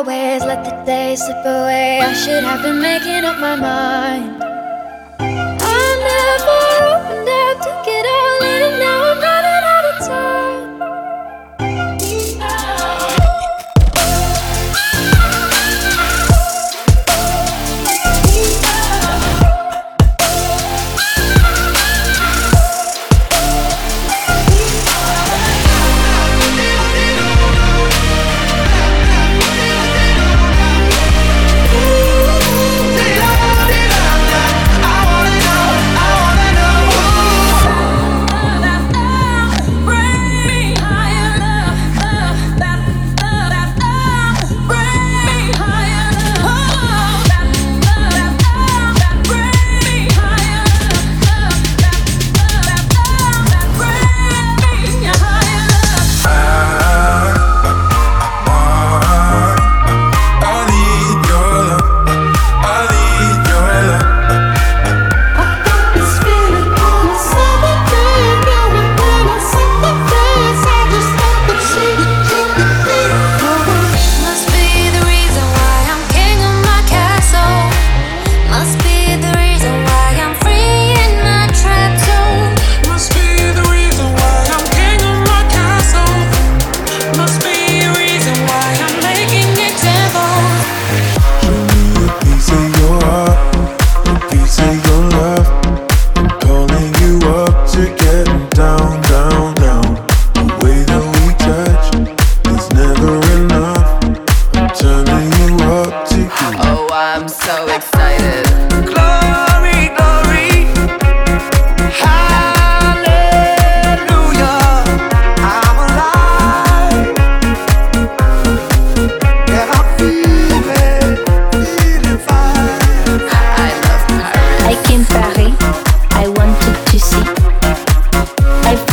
always let the day slip away. I should have been making up my mind. I never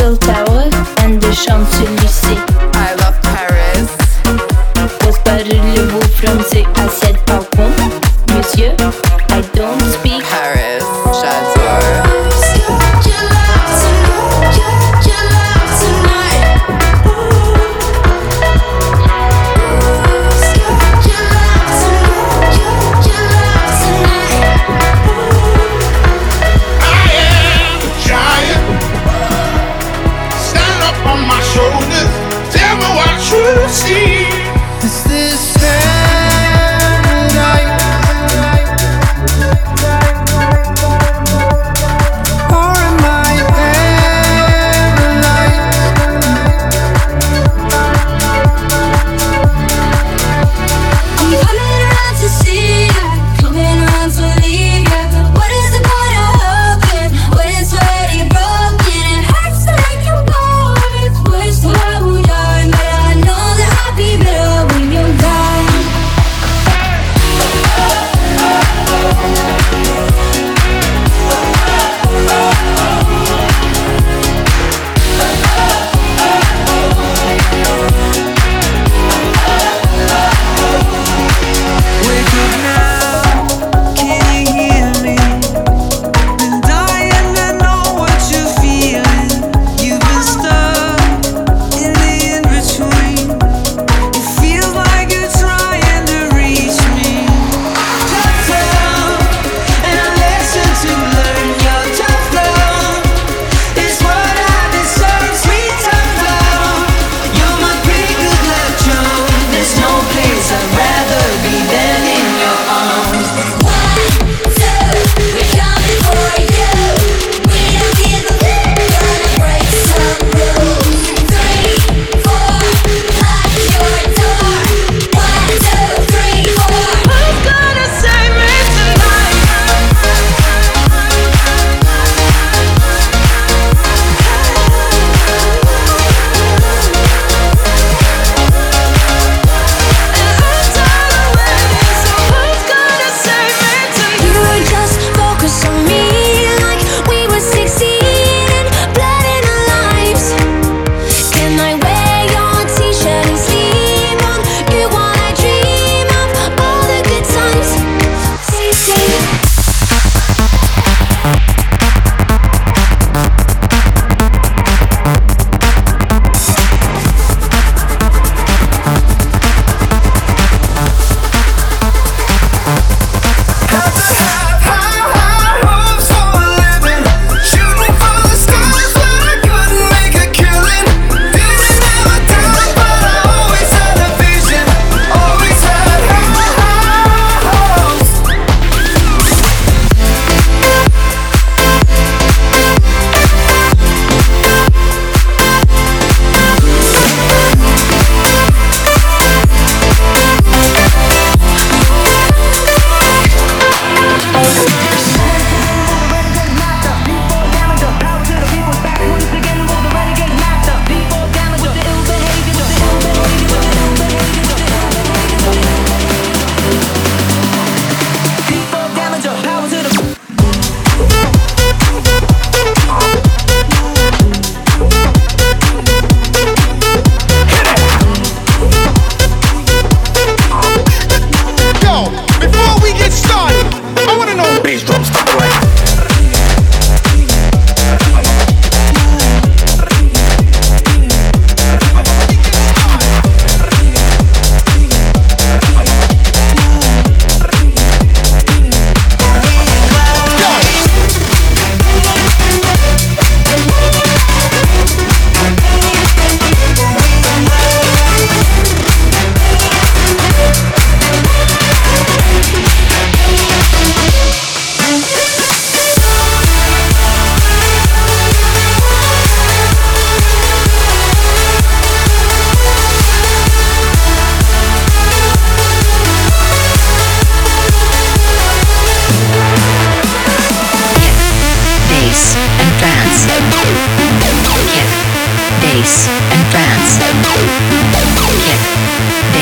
Eiffel Tower and the Champs-Élysées. truth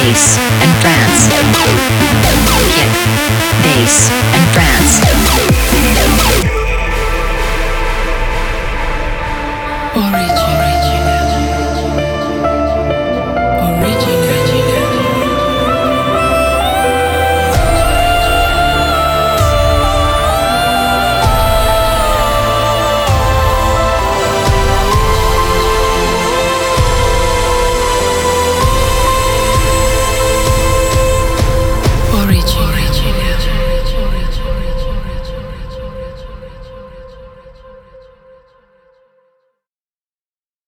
bass and France. Kick, bass and France.